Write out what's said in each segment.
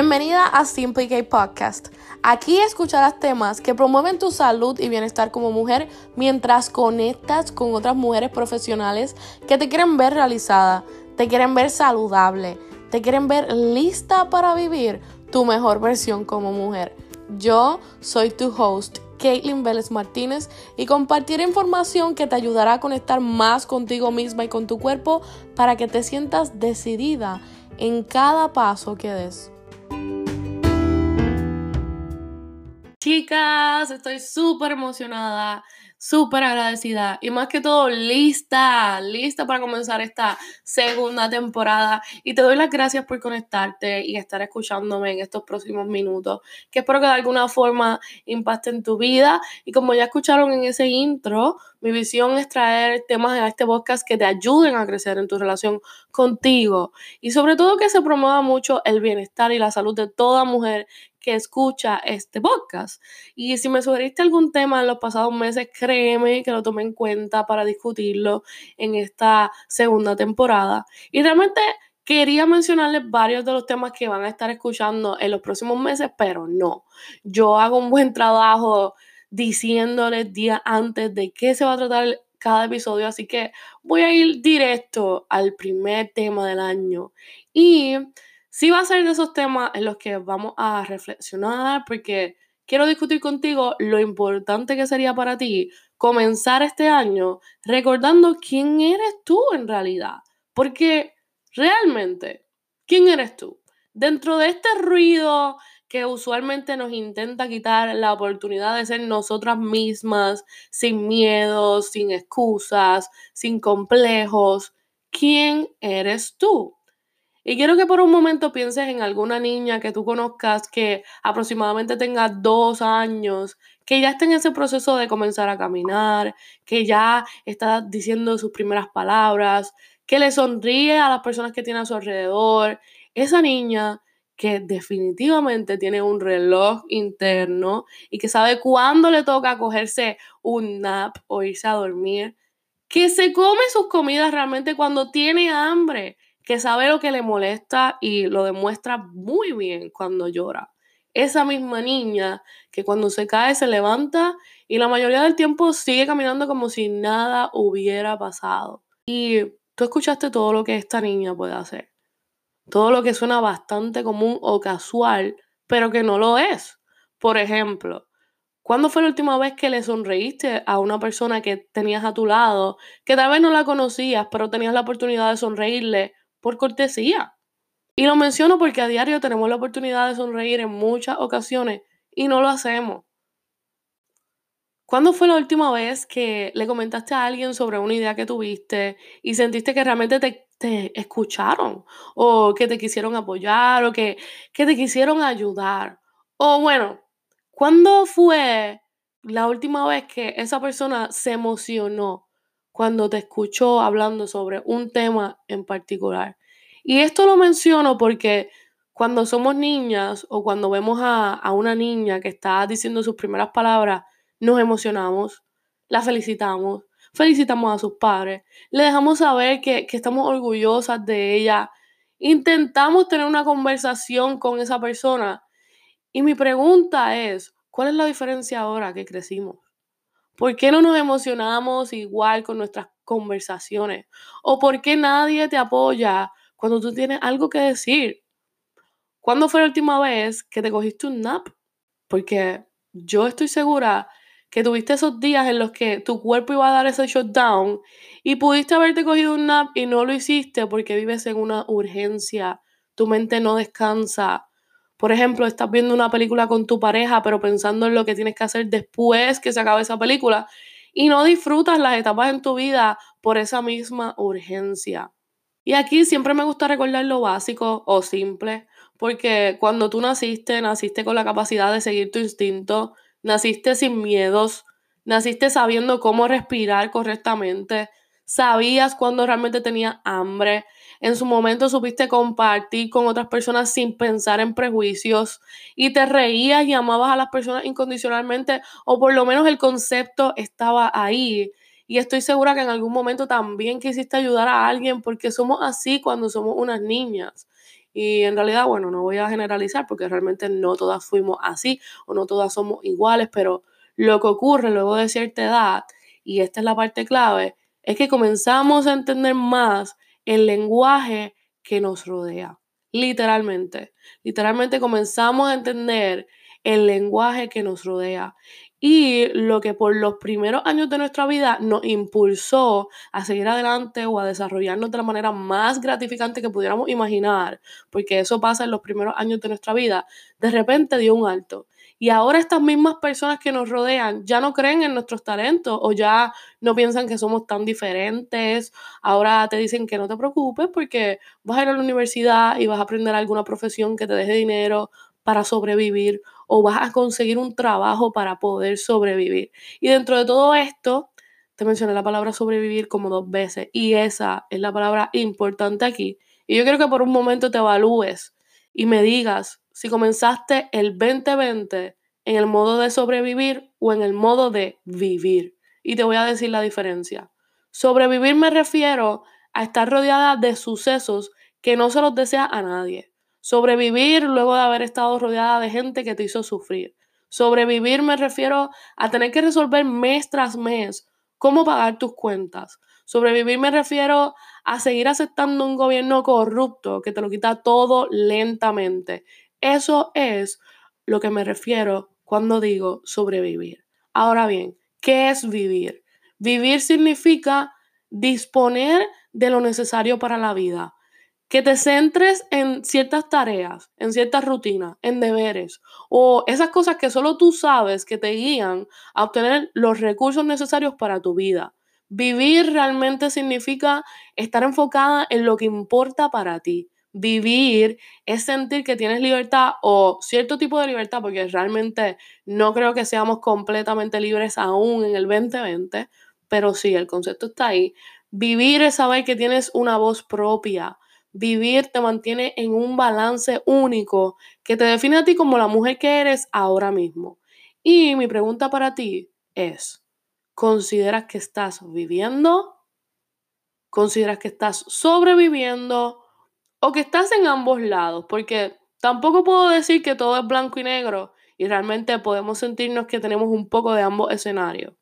Bienvenida a Simply K Podcast. Aquí escucharás temas que promueven tu salud y bienestar como mujer mientras conectas con otras mujeres profesionales que te quieren ver realizada, te quieren ver saludable, te quieren ver lista para vivir tu mejor versión como mujer. Yo soy tu host, Caitlin Vélez Martínez, y compartiré información que te ayudará a conectar más contigo misma y con tu cuerpo para que te sientas decidida en cada paso que des. Chicas, estoy súper emocionada, súper agradecida y más que todo lista, lista para comenzar esta segunda temporada. Y te doy las gracias por conectarte y estar escuchándome en estos próximos minutos, que espero que de alguna forma impacten tu vida. Y como ya escucharon en ese intro, mi visión es traer temas a este podcast que te ayuden a crecer en tu relación contigo y sobre todo que se promueva mucho el bienestar y la salud de toda mujer escucha este podcast. Y si me sugeriste algún tema en los pasados meses, créeme que lo tomé en cuenta para discutirlo en esta segunda temporada. Y realmente quería mencionarles varios de los temas que van a estar escuchando en los próximos meses, pero no. Yo hago un buen trabajo diciéndoles días antes de qué se va a tratar cada episodio, así que voy a ir directo al primer tema del año. Y Sí va a ser de esos temas en los que vamos a reflexionar porque quiero discutir contigo lo importante que sería para ti comenzar este año recordando quién eres tú en realidad. Porque realmente, ¿quién eres tú? Dentro de este ruido que usualmente nos intenta quitar la oportunidad de ser nosotras mismas, sin miedos, sin excusas, sin complejos, ¿quién eres tú? Y quiero que por un momento pienses en alguna niña que tú conozcas que aproximadamente tenga dos años, que ya está en ese proceso de comenzar a caminar, que ya está diciendo sus primeras palabras, que le sonríe a las personas que tiene a su alrededor. Esa niña que definitivamente tiene un reloj interno y que sabe cuándo le toca cogerse un nap o irse a dormir, que se come sus comidas realmente cuando tiene hambre que sabe lo que le molesta y lo demuestra muy bien cuando llora. Esa misma niña que cuando se cae se levanta y la mayoría del tiempo sigue caminando como si nada hubiera pasado. Y tú escuchaste todo lo que esta niña puede hacer. Todo lo que suena bastante común o casual, pero que no lo es. Por ejemplo, ¿Cuándo fue la última vez que le sonreíste a una persona que tenías a tu lado, que tal vez no la conocías, pero tenías la oportunidad de sonreírle por cortesía. Y lo menciono porque a diario tenemos la oportunidad de sonreír en muchas ocasiones y no lo hacemos. ¿Cuándo fue la última vez que le comentaste a alguien sobre una idea que tuviste y sentiste que realmente te, escucharon o que te quisieron apoyar o que, que te quisieron ayudar? O bueno, ¿cuándo fue la última vez que esa persona se emocionó cuando te escuchó hablando sobre un tema en particular. Y esto lo menciono porque cuando somos niñas o cuando vemos a, una niña que está diciendo sus primeras palabras, nos emocionamos, la felicitamos, felicitamos a sus padres, le dejamos saber que, que estamos orgullosas de ella, intentamos tener una conversación con esa persona. Y mi pregunta es, ¿cuál es la diferencia ahora que crecimos? ¿Por qué no nos emocionamos igual con nuestras conversaciones? ¿O por qué nadie te apoya cuando tú tienes algo que decir? ¿Cuándo fue la última vez que te cogiste un nap? Porque yo estoy segura que tuviste esos días en los que tu cuerpo iba a dar ese shutdown y pudiste haberte cogido un nap y no lo hiciste porque vives en una urgencia, tu mente no descansa, por ejemplo, estás viendo una película con tu pareja, pero pensando en lo que tienes que hacer después que se acabe esa película y no disfrutas las etapas en tu vida por esa misma urgencia. Y aquí siempre me gusta recordar lo básico o simple, porque cuando tú naciste, naciste con la capacidad de seguir tu instinto, naciste sin miedos, naciste sabiendo cómo respirar correctamente, sabías cuando realmente tenías hambre, en su momento supiste compartir con otras personas sin pensar en prejuicios y te reías y amabas a las personas incondicionalmente o por lo menos el concepto estaba ahí. Y estoy segura que en algún momento también quisiste ayudar a alguien porque somos así cuando somos unas niñas. Y en realidad, bueno, no voy a generalizar porque realmente no todas fuimos así o no todas somos iguales, pero lo que ocurre luego de cierta edad, y esta es la parte clave, es que comenzamos a entender más el lenguaje que nos rodea. Literalmente. Literalmente comenzamos a entender el lenguaje que nos rodea y lo que por los primeros años de nuestra vida nos impulsó a seguir adelante o a desarrollarnos de la manera más gratificante que pudiéramos imaginar, porque eso pasa en los primeros años de nuestra vida, de repente dio un alto. Y ahora estas mismas personas que nos rodean ya no creen en nuestros talentos o ya no piensan que somos tan diferentes. Ahora te dicen que no te preocupes porque vas a ir a la universidad y vas a aprender alguna profesión que te deje dinero para sobrevivir o vas a conseguir un trabajo para poder sobrevivir. Y dentro de todo esto, te mencioné la palabra sobrevivir como dos veces y esa es la palabra importante aquí. Y yo quiero que por un momento te evalúes y me digas si comenzaste el 2020 en el modo de sobrevivir o en el modo de vivir. Y te voy a decir la diferencia. Sobrevivir me refiero a estar rodeada de sucesos que no se los desea a nadie. Sobrevivir luego de haber estado rodeada de gente que te hizo sufrir. Sobrevivir me refiero a tener que resolver mes tras mes cómo pagar tus cuentas. Sobrevivir me refiero a seguir aceptando un gobierno corrupto que te lo quita todo lentamente. Eso es lo que me refiero cuando digo sobrevivir. Ahora bien, ¿qué es vivir? Vivir significa disponer de lo necesario para la vida que te centres en ciertas tareas, en ciertas rutinas, en deberes o esas cosas que solo tú sabes que te guían a obtener los recursos necesarios para tu vida. Vivir realmente significa estar enfocada en lo que importa para ti. Vivir es sentir que tienes libertad o cierto tipo de libertad, porque realmente no creo que seamos completamente libres aún en el 2020, pero sí, el concepto está ahí. Vivir es saber que tienes una voz propia, Vivir te mantiene en un balance único que te define a ti como la mujer que eres ahora mismo. Y mi pregunta para ti es, ¿consideras que estás viviendo? ¿Consideras que estás sobreviviendo? ¿O que estás en ambos lados? Porque tampoco puedo decir que todo es blanco y negro y realmente podemos sentirnos que tenemos un poco de ambos escenarios.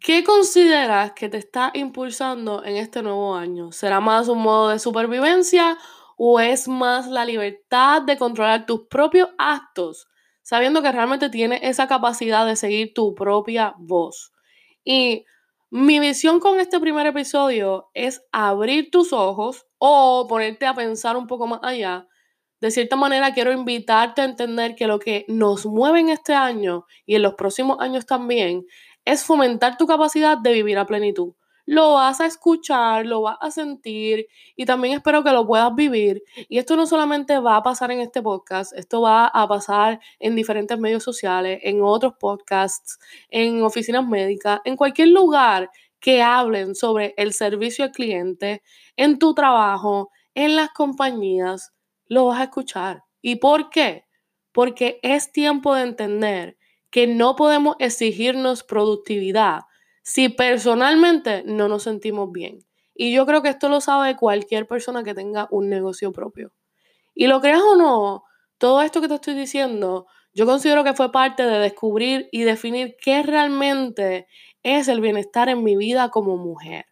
¿Qué consideras que te está impulsando en este nuevo año? ¿Será más un modo de supervivencia o es más la libertad de controlar tus propios actos, sabiendo que realmente tienes esa capacidad de seguir tu propia voz? Y mi visión con este primer episodio es abrir tus ojos o ponerte a pensar un poco más allá. De cierta manera, quiero invitarte a entender que lo que nos mueve en este año y en los próximos años también es fomentar tu capacidad de vivir a plenitud. Lo vas a escuchar, lo vas a sentir y también espero que lo puedas vivir. Y esto no solamente va a pasar en este podcast, esto va a pasar en diferentes medios sociales, en otros podcasts, en oficinas médicas, en cualquier lugar que hablen sobre el servicio al cliente, en tu trabajo, en las compañías, lo vas a escuchar. ¿Y por qué? Porque es tiempo de entender que no podemos exigirnos productividad si personalmente no nos sentimos bien. Y yo creo que esto lo sabe cualquier persona que tenga un negocio propio. Y lo creas o no, todo esto que te estoy diciendo, yo considero que fue parte de descubrir y definir qué realmente es el bienestar en mi vida como mujer.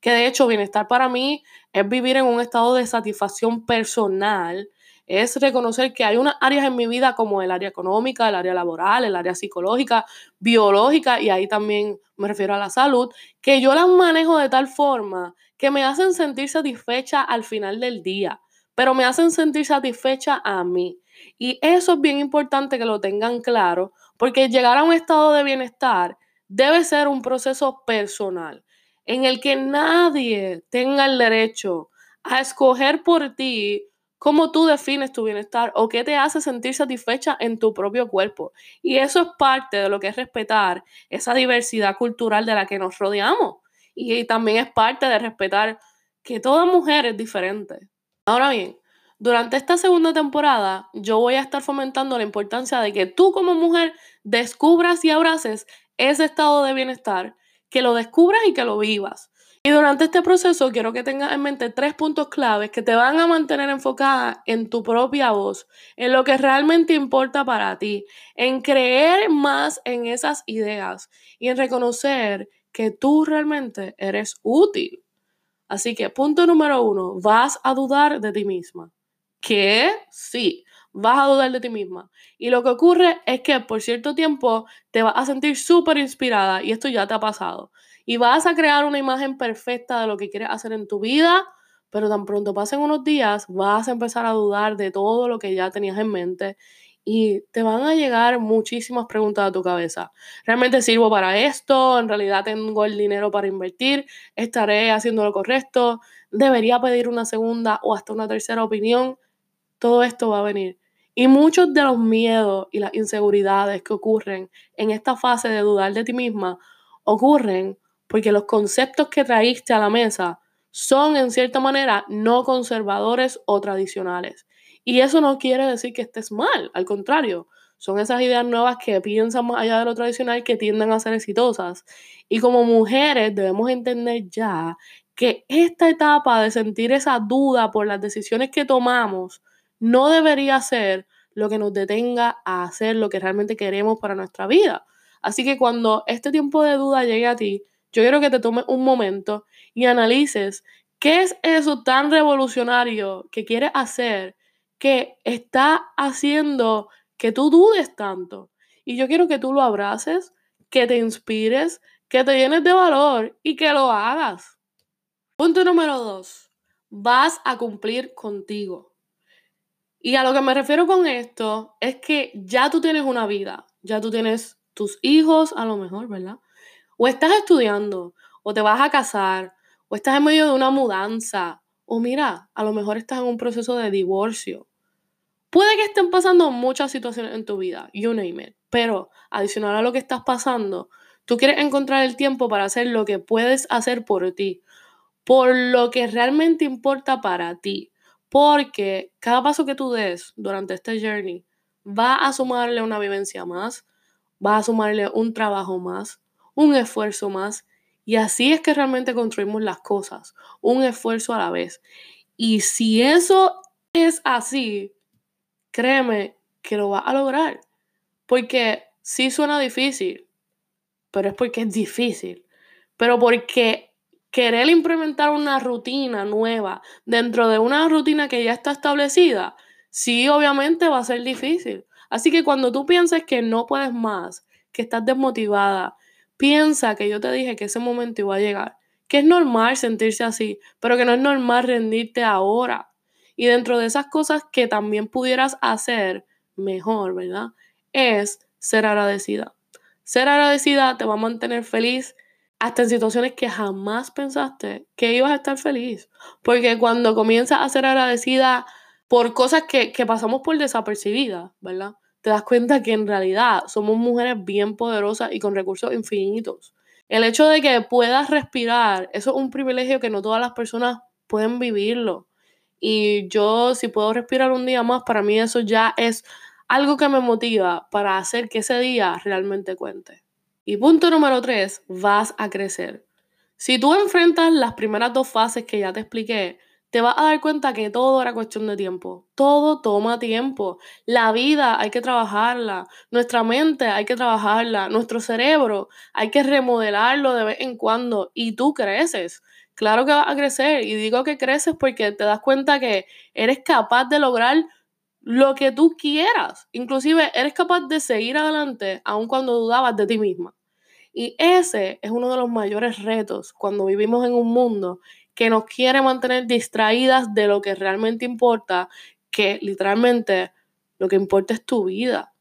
Que de hecho, bienestar para mí es vivir en un estado de satisfacción personal es reconocer que hay unas áreas en mi vida como el área económica, el área laboral, el área psicológica, biológica, y ahí también me refiero a la salud, que yo las manejo de tal forma que me hacen sentir satisfecha al final del día, pero me hacen sentir satisfecha a mí. Y eso es bien importante que lo tengan claro, porque llegar a un estado de bienestar debe ser un proceso personal, en el que nadie tenga el derecho a escoger por ti cómo tú defines tu bienestar o qué te hace sentir satisfecha en tu propio cuerpo. Y eso es parte de lo que es respetar esa diversidad cultural de la que nos rodeamos. Y, también es parte de respetar que toda mujer es diferente. Ahora bien, durante esta segunda temporada yo voy a estar fomentando la importancia de que tú como mujer descubras y abraces ese estado de bienestar, que lo descubras y que lo vivas. Y durante este proceso quiero que tengas en mente tres puntos claves que te van a mantener enfocada en tu propia voz, en lo que realmente importa para ti, en creer más en esas ideas y en reconocer que tú realmente eres útil. Así que punto número uno, vas a dudar de ti misma. ¿Qué? Sí, vas a dudar de ti misma. Y lo que ocurre es que por cierto tiempo te vas a sentir súper inspirada y esto ya te ha pasado. Y vas a crear una imagen perfecta de lo que quieres hacer en tu vida, pero tan pronto pasen unos días vas a empezar a dudar de todo lo que ya tenías en mente y te van a llegar muchísimas preguntas a tu cabeza. ¿Realmente sirvo para esto? ¿En realidad tengo el dinero para invertir? ¿Estaré haciendo lo correcto? ¿Debería pedir una segunda o hasta una tercera opinión? Todo esto va a venir. Y muchos de los miedos y las inseguridades que ocurren en esta fase de dudar de ti misma ocurren porque los conceptos que traíste a la mesa son en cierta manera no conservadores o tradicionales. Y eso no quiere decir que estés mal, al contrario, son esas ideas nuevas que piensan más allá de lo tradicional que tienden a ser exitosas. Y como mujeres debemos entender ya que esta etapa de sentir esa duda por las decisiones que tomamos no debería ser lo que nos detenga a hacer lo que realmente queremos para nuestra vida. Así que cuando este tiempo de duda llegue a ti, yo quiero que te tomes un momento y analices qué es eso tan revolucionario que quieres hacer que está haciendo que tú dudes tanto. Y yo quiero que tú lo abraces, que te inspires, que te llenes de valor y que lo hagas. Punto número dos. Vas a cumplir contigo. Y a lo que me refiero con esto es que ya tú tienes una vida, ya tú tienes tus hijos a lo mejor, ¿verdad? O estás estudiando, o te vas a casar, o estás en medio de una mudanza, o mira, a lo mejor estás en un proceso de divorcio, Puede que estén pasando muchas situaciones en tu vida, you name it, pero adicional a lo que estás pasando, tú quieres encontrar el tiempo para hacer lo que puedes hacer por ti, por lo que realmente importa para ti, porque cada paso que tú des durante este journey va a sumarle una vivencia más, va a sumarle un trabajo más, un esfuerzo más, y así es que realmente construimos las cosas, un esfuerzo a la vez. Y si eso es así, créeme que lo vas a lograr. Porque sí suena difícil, pero es porque es difícil. Pero porque querer implementar una rutina nueva dentro de una rutina que ya está establecida, sí obviamente va a ser difícil. Así que cuando tú pienses que no puedes más, que estás desmotivada, piensa que yo te dije que ese momento iba a llegar. Que es normal sentirse así, pero que no es normal rendirte ahora. Y dentro de esas cosas que también pudieras hacer mejor, ¿verdad? Es ser agradecida. Ser agradecida te va a mantener feliz hasta en situaciones que jamás pensaste que ibas a estar feliz. Porque cuando comienzas a ser agradecida por cosas que, que pasamos por desapercibidas, ¿verdad? Te das cuenta que en realidad somos mujeres bien poderosas y con recursos infinitos. El hecho de que puedas respirar, eso es un privilegio que no todas las personas pueden vivirlo. Y yo, si puedo respirar un día más, para mí eso ya es algo que me motiva para hacer que ese día realmente cuente. Y punto número tres, vas a crecer. Si tú enfrentas las primeras dos fases que ya te expliqué, te vas a dar cuenta que todo era cuestión de tiempo. Todo toma tiempo. La vida hay que trabajarla. Nuestra mente hay que trabajarla. Nuestro cerebro hay que remodelarlo de vez en cuando. Y tú creces claro que vas a crecer. Y digo que creces porque te das cuenta que eres capaz de lograr lo que tú quieras. Inclusive eres capaz de seguir adelante aun cuando dudabas de ti misma. Y ese es uno de los mayores retos cuando vivimos en un mundo que nos quiere mantener distraídas de lo que realmente importa, que literalmente lo que importa es tu vida.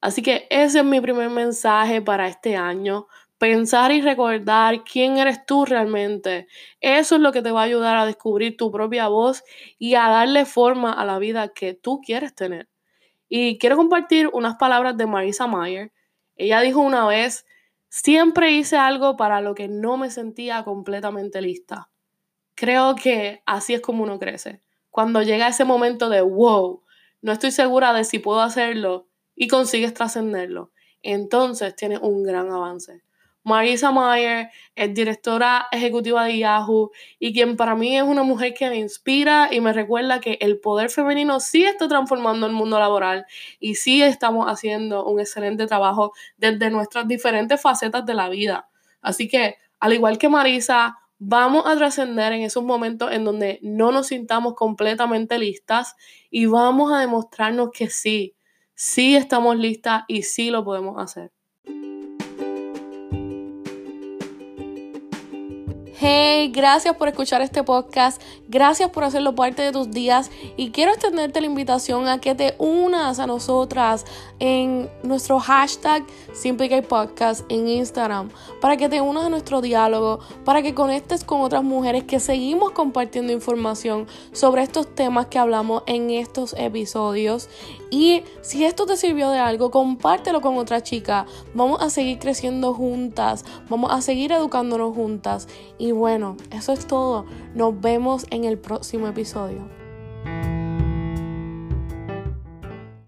Así que ese es mi primer mensaje para este año pensar y recordar quién eres tú realmente. Eso es lo que te va a ayudar a descubrir tu propia voz y a darle forma a la vida que tú quieres tener. Y quiero compartir unas palabras de Marisa Mayer. Ella dijo una vez, siempre hice algo para lo que no me sentía completamente lista. Creo que así es como uno crece. Cuando llega ese momento de, wow, no estoy segura de si puedo hacerlo y consigues trascenderlo, entonces tienes un gran avance. Marisa Mayer es directora ejecutiva de Yahoo y quien para mí es una mujer que me inspira y me recuerda que el poder femenino sí está transformando el mundo laboral y sí estamos haciendo un excelente trabajo desde nuestras diferentes facetas de la vida. Así que, al igual que Marisa, vamos a trascender en esos momentos en donde no nos sintamos completamente listas y vamos a demostrarnos que sí, sí estamos listas y sí lo podemos hacer. Hey, gracias por escuchar este podcast, gracias por hacerlo parte de tus días y quiero extenderte la invitación a que te unas a nosotras en nuestro hashtag Simply Podcast en Instagram, para que te unas a nuestro diálogo, para que conectes con otras mujeres que seguimos compartiendo información sobre estos temas que hablamos en estos episodios. Y si esto te sirvió de algo, compártelo con otra chica. Vamos a seguir creciendo juntas, vamos a seguir educándonos juntas. Y bueno, eso es todo. Nos vemos en el próximo episodio.